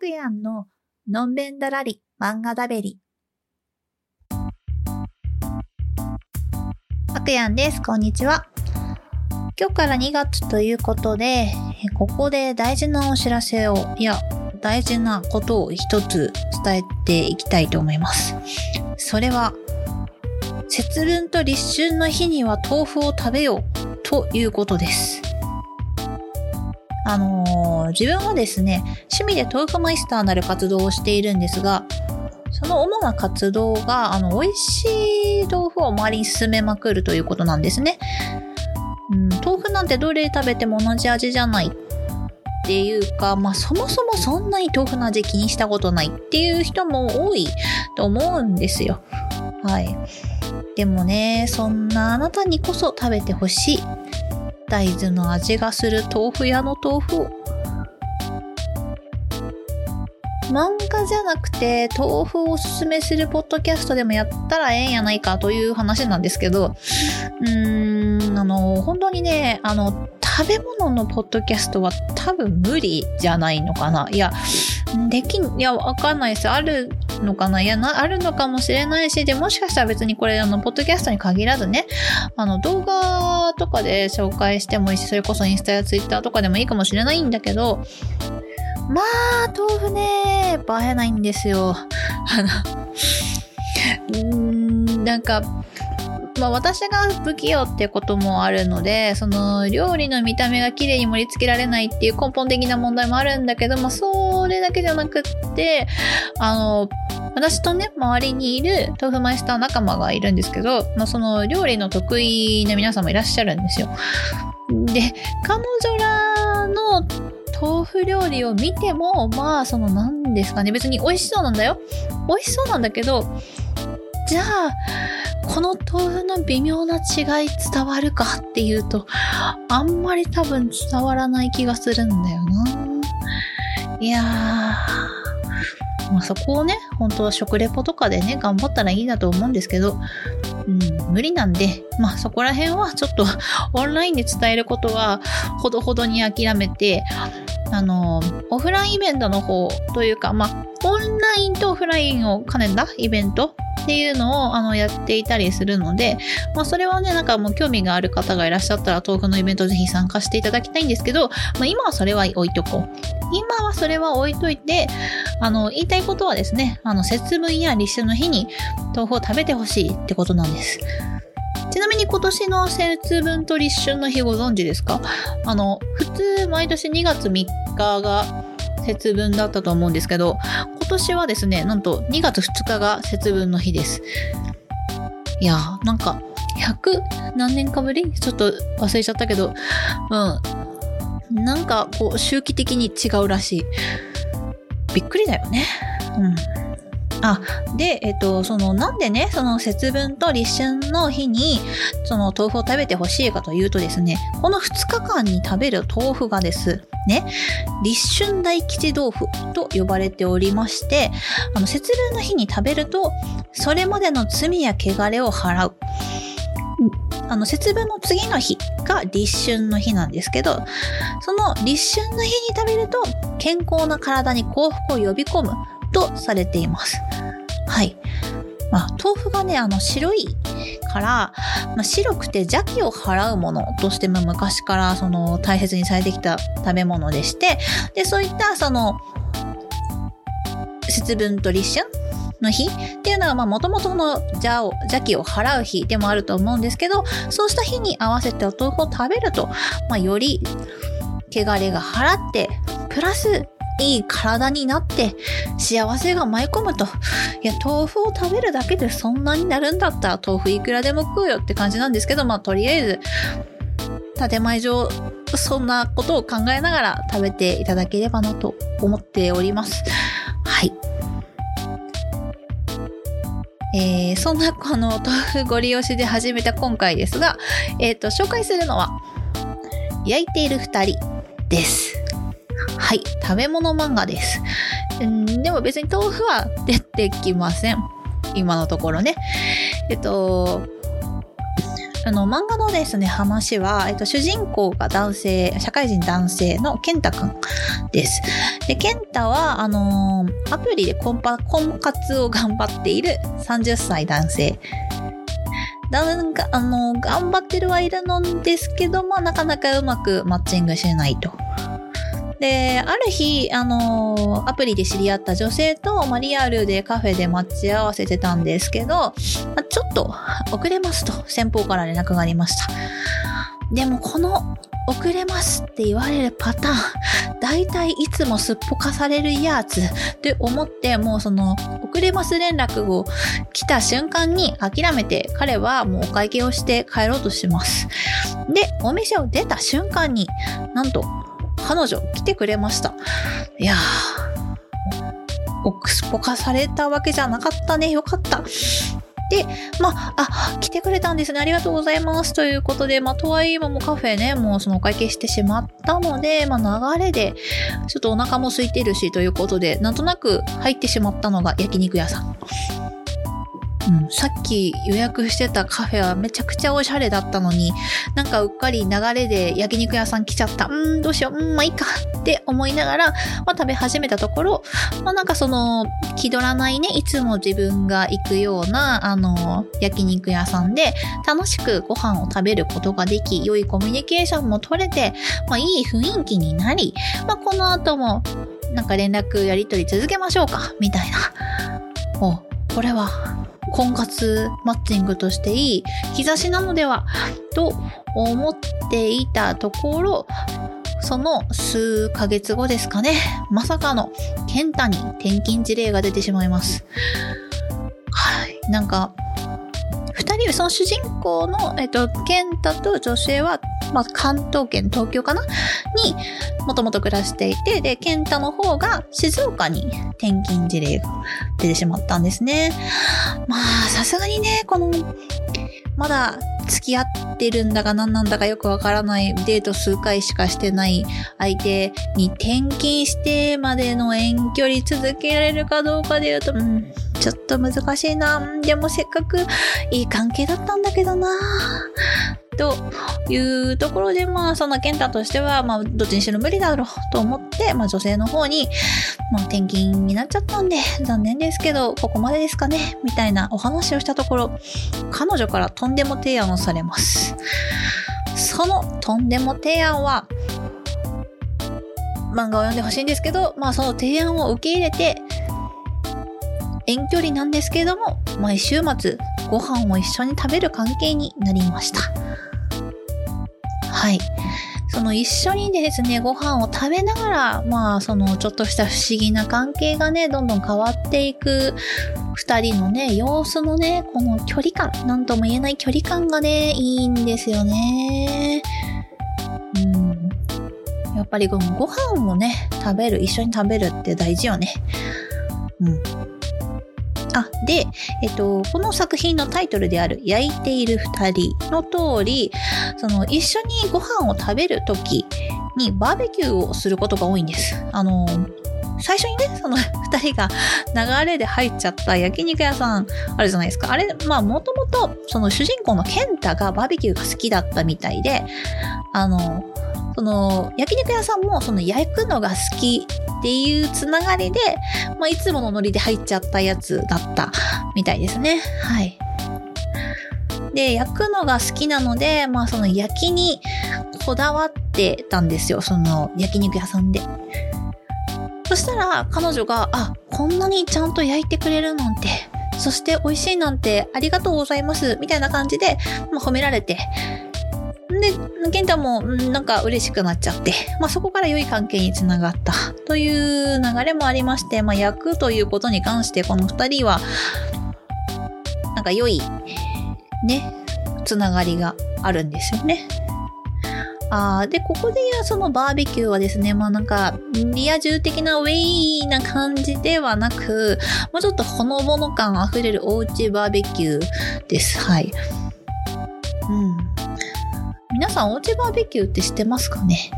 くやんののんべんだらり漫画だべり。あくやんです。こんにちは。今日から2月ということで、ここで大事なお知らせを、いや、大事なことを一つ伝えていきたいと思います。それは、節分と立春の日には豆腐を食べようということです。あのー自分はですね、趣味で豆腐マイスターなる活動をしているんですが、その主な活動が、あの、美味しい豆腐を周りに進めまくるということなんですね。うん、豆腐なんてどれ食べても同じ味じゃないっていうか、まあそもそもそんなに豆腐の味気にしたことないっていう人も多いと思うんですよ。はい。でもね、そんなあなたにこそ食べてほしい。大豆の味がする豆腐屋の豆腐。漫画じゃなくて豆腐をおすすめするポッドキャストでもやったらええんやないかという話なんですけど、うーん、あの、本当にね、あの、食べ物のポッドキャストは多分無理じゃないのかな。いや、できん、いや、わかんないです。あるのかな？いやな、あるのかもしれないし、で、もしかしたら別にこれ、あの、ポッドキャストに限らずね、あの、動画とかで紹介してもいいし、それこそインスタやツイッターとかでもいいかもしれないんだけど、まあ、豆腐ね、映えないんですよ。あの、うん、なんか、まあ私が不器用ってこともあるので、その料理の見た目が綺麗に盛り付けられないっていう根本的な問題もあるんだけど、まあそれだけじゃなくって、あの、私とね、周りにいる豆腐マイスター仲間がいるんですけど、まあその料理の得意な皆さんもいらっしゃるんですよ。で、彼女らの豆腐料理を見ても、まあ、その、何ですかね。別に美味しそうなんだよ。美味しそうなんだけど、じゃあ、この豆腐の微妙な違い伝わるかっていうと、あんまり多分伝わらない気がするんだよな。いやー、まあ、そこをね、本当は食レポとかでね、頑張ったらいいなと思うんですけど、うん、無理なんで、まあそこら辺はちょっと オンラインで伝えることはほどほどに諦めて、あの、オフラインイベントの方というか、まあ、オンラインとオフラインを兼ねたイベントっていうのをあのやっていたりするので、まあ、それはね、なんかもう興味がある方がいらっしゃったら、豆腐のイベントぜひ参加していただきたいんですけど、まあ、今はそれは置いとこう。今はそれは置いといて、あの、言いたいことはですね、あの、節分や立春の日に豆腐を食べてほしいってことなんです。ちなみに今年の節分と立春の日ご存知ですか？あの、普通毎年2月3日が節分だったと思うんですけど、年はですね、なんと2月2日が節分の日です。いやー、なんか、100何年かぶり？ちょっと忘れちゃったけど、うん。なんか、こう、周期的に違うらしい。びっくりだよね。うん。あ、で、えっと、その、なんでね、その節分と立春の日に、その豆腐を食べてほしいかというとですね、この2日間に食べる豆腐がですね、立春大吉豆腐と呼ばれておりまして、あの、節分の日に食べると、それまでの罪や汚れを払う。あの、節分の次の日が立春の日なんですけど、その立春の日に食べると、健康な体に幸福を呼び込むとされています。はい。まあ、豆腐がね、あの、白いから、まあ、白くて邪気を払うものとしても昔からその大切にされてきた食べ物でして、で、そういったその、節分と立春の日っていうのは、まあ、もともとの邪を、邪気を払う日でもあると思うんですけど、そうした日に合わせてお豆腐を食べると、まあ、より、汚れが払って、プラス、いい体になって、幸せが舞い込むと。いや、豆腐を食べるだけでそんなになるんだったら、豆腐いくらでも食うよって感じなんですけど、まあ、とりあえず、建前上、そんなことを考えながら食べていただければなと思っております。はい。えー、そんな、あの、豆腐ご利用しで始めた今回ですが、えっ、と、紹介するのは、焼いている二人です。はい、食べ物漫画です。うん、でも別に豆腐は出てきません。今のところね。えっと、あの、漫画のですね、話は、えっと、主人公が男性、社会人男性の健太くんです。で、健太は、あのー、アプリで婚婚活を頑張っている30歳男性。なんか、あのー、頑張ってるはいるのですけども、なかなかうまくマッチングしないと。で、ある日、あのー、アプリで知り合った女性と、まあ、リアルでカフェで待ち合わせてたんですけど、まあ、ちょっと遅れますと先方から連絡がありました。でもこの遅れますって言われるパターン、大体いつもすっぽかされるやつって思って、もうその遅れます連絡を来た瞬間に諦めて彼はもうお会計をして帰ろうとします。で、お店を出た瞬間になんと彼女来てくれました。いやー、オックスポカされたわけじゃなかったね。よかった。で、まあ、あ、来てくれたんですね。ありがとうございます。ということで、まあ、とはいえもうカフェね、もうそのお会計してしまったので、まあ、流れで、ちょっとお腹も空いてるし、ということで、なんとなく入ってしまったのが焼肉屋さん。うん、さっき予約してたカフェはめちゃくちゃおしゃれだったのに、なんかうっかり流れで焼肉屋さん来ちゃった。うん、どうしよう。うん、まあいいかって思いながら、まあ食べ始めたところ、まあなんかその、気取らないね、いつも自分が行くような、あの、焼肉屋さんで、楽しくご飯を食べることができ、良いコミュニケーションも取れて、まあいい雰囲気になり、まあこの後も、なんか連絡やり取り続けましょうか、みたいな。お、これは婚活マッチングとしていい兆しなのではと思っていたところ、その数ヶ月後ですかね、まさかの健太に転勤事例が出てしまいます。はい。なんか、二人、その主人公の、えっと、健太と女性はまあ、関東圏、東京かな？にもともと暮らしていて、で、健太の方が静岡に転勤事例が出てしまったんですね。まあ、さすがにね、この、まだ付き合ってるんだか何なんだかよくわからないデート数回しかしてない相手に転勤してまでの遠距離続けられるかどうかで言うと、うん、ちょっと難しいな。でもせっかくいい関係だったんだけどな。というところで、まあ、その健太としては、まあ、どっちにしろ無理だろうと思って、まあ、女性の方に、まあ、転勤になっちゃったんで、残念ですけど、ここまでですかね、みたいなお話をしたところ、彼女からとんでも提案をされます。そのとんでも提案は、漫画を読んでほしいんですけど、まあその提案を受け入れて、遠距離なんですけれども、毎週末ご飯を一緒に食べる関係になりました。はい。その一緒にですね、ご飯を食べながら、まあ、そのちょっとした不思議な関係がね、どんどん変わっていく二人のね、様子のね、この距離感、なんとも言えない距離感がね、いいんですよね。うん。やっぱりこのご飯をね、食べる、一緒に食べるって大事よね。うん。あ、で、えっと、この作品のタイトルである焼いている二人の通り、その一緒にご飯を食べるときにバーベキューをすることが多いんです。あの、最初にね、その二人が流れで入っちゃった焼肉屋さんあるじゃないですか。あれ、まあもともとその主人公のケンタがバーベキューが好きだったみたいで、あの、その焼肉屋さんもその焼くのが好きっていうつながりで、まあ、いつものノリで入っちゃったやつだったみたいですね。はい。で、焼くのが好きなので、まあその焼きにこだわってたんですよ。その焼肉屋さんで。そしたら彼女が、あ、こんなにちゃんと焼いてくれるなんて、そして美味しいなんてありがとうございます、みたいな感じで、まあ、褒められて、で、健太もなんか嬉しくなっちゃって、まあ、そこから良い関係につながったという流れもありまして、まあ、役ということに関してこの二人は、なんか良い、ね、つながりがあるんですよね。あで、ここで言うそのバーベキューはですね、まあなんか、リア充的なウェイな感じではなく、もうちょっとほのぼの感あふれるおうちバーベキューです。はい。うん。皆さんおうちバーベキューって知ってますかね？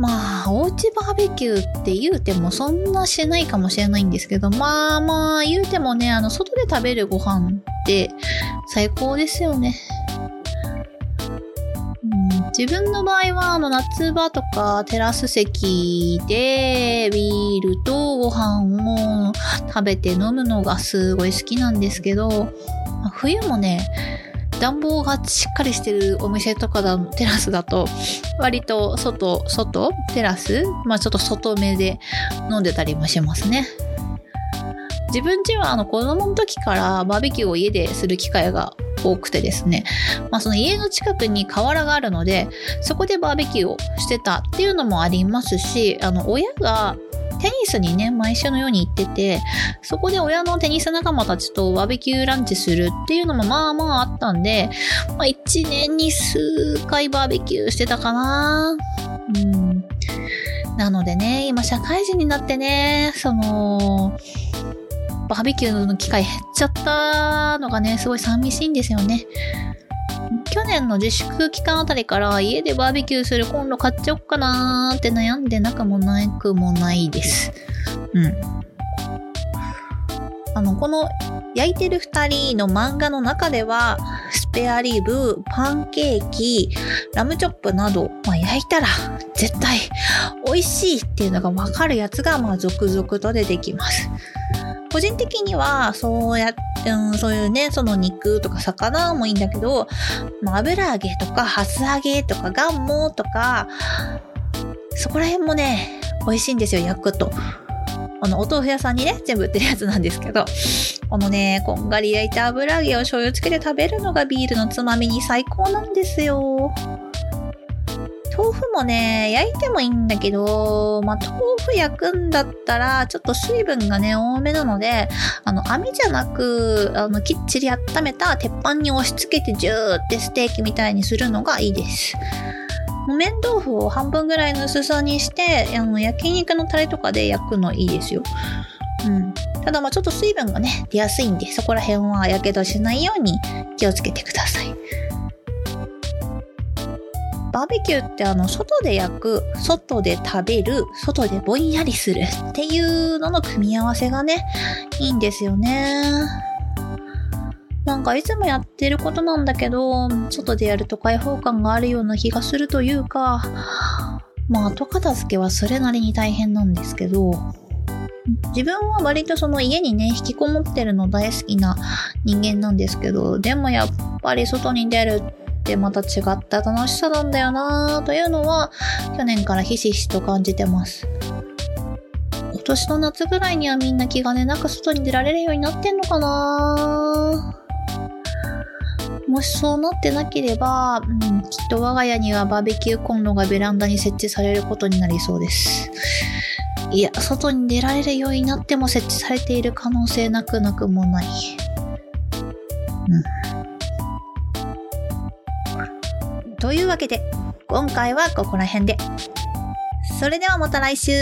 まあ、おうちバーベキューって言うてもそんなしないかもしれないんですけど、まあまあ言うてもね、あの、外で食べるご飯って最高ですよね。自分の場合は、あの、夏場とかテラス席でビールとご飯を食べて飲むのがすごい好きなんですけど、冬もね、暖房がしっかりしてるお店とかだ、テラスだと、割と外、外、テラスまあちょっと外目で飲んでたりもしますね。自分ちはあの子供の時からバーベキューを家でする機会が多くてですね、まあ、その家の近くに河原があるので、そこでバーベキューをしてたっていうのもありますし、あの、親がテニスにね、毎週のように行ってて、そこで親のテニス仲間たちとバーベキューランチするっていうのもまあまああったんで、まあ一年に数回バーベキューしてたかな。うん。なのでね、今社会人になってね、その、バーベキューの機会減っちゃったのがね、すごい寂しいんですよね。去年の自粛期間あたりから家でバーベキューするコンロ買っちゃおっかなーって悩んでなくもなくもないです。うん。あの、この焼いてる二人の漫画の中では、スペアリブ、パンケーキ、ラムチョップなど、まあ、焼いたら絶対美味しいっていうのがわかるやつが、まあ、続々と出てきます。個人的には、そうやっ、うん、そういうね、その肉とか魚もいいんだけど、油揚げとか、ハス揚げとか、ガンモとか、そこら辺もね、美味しいんですよ、焼くと。あの、お豆腐屋さんにね、全部売ってるやつなんですけど、このね、こんがり焼いた油揚げを醤油つけて食べるのがビールのつまみに最高なんですよ。もね、焼いてもいいんだけど、まあ、豆腐焼くんだったら、ちょっと水分がね、多めなので、あの、網じゃなく、あの、きっちり温めた鉄板に押し付けてジューってステーキみたいにするのがいいです。木綿豆腐を半分ぐらいの薄さにして、あの、焼肉のタレとかで焼くのいいですよ。うん。ただまあちょっと水分がね、出やすいんで、そこら辺は火傷しないように気をつけてください。バーベキューってあの、外で焼く、外で食べる、外でぼんやりするっていうのの組み合わせがね、いいんですよね。なんかいつもやってることなんだけど、外でやると開放感があるような気がするというか、まあ後片付けはそれなりに大変なんですけど、自分は割とその家にね、引きこもってるの大好きな人間なんですけど、でもやっぱり外に出るってってまた違った楽しさなんだよなというのは去年からひしひしと感じてます。今年の夏ぐらいにはみんな気兼ねなく外に出られるようになってんのかなもしそうなってなければ、うん、きっと我が家にはバーベキューコンロがベランダに設置されることになりそうです。いや、外に出られるようになっても設置されている可能性なくなくもない。うん。というわけで、今回はここら辺で。それではまた来週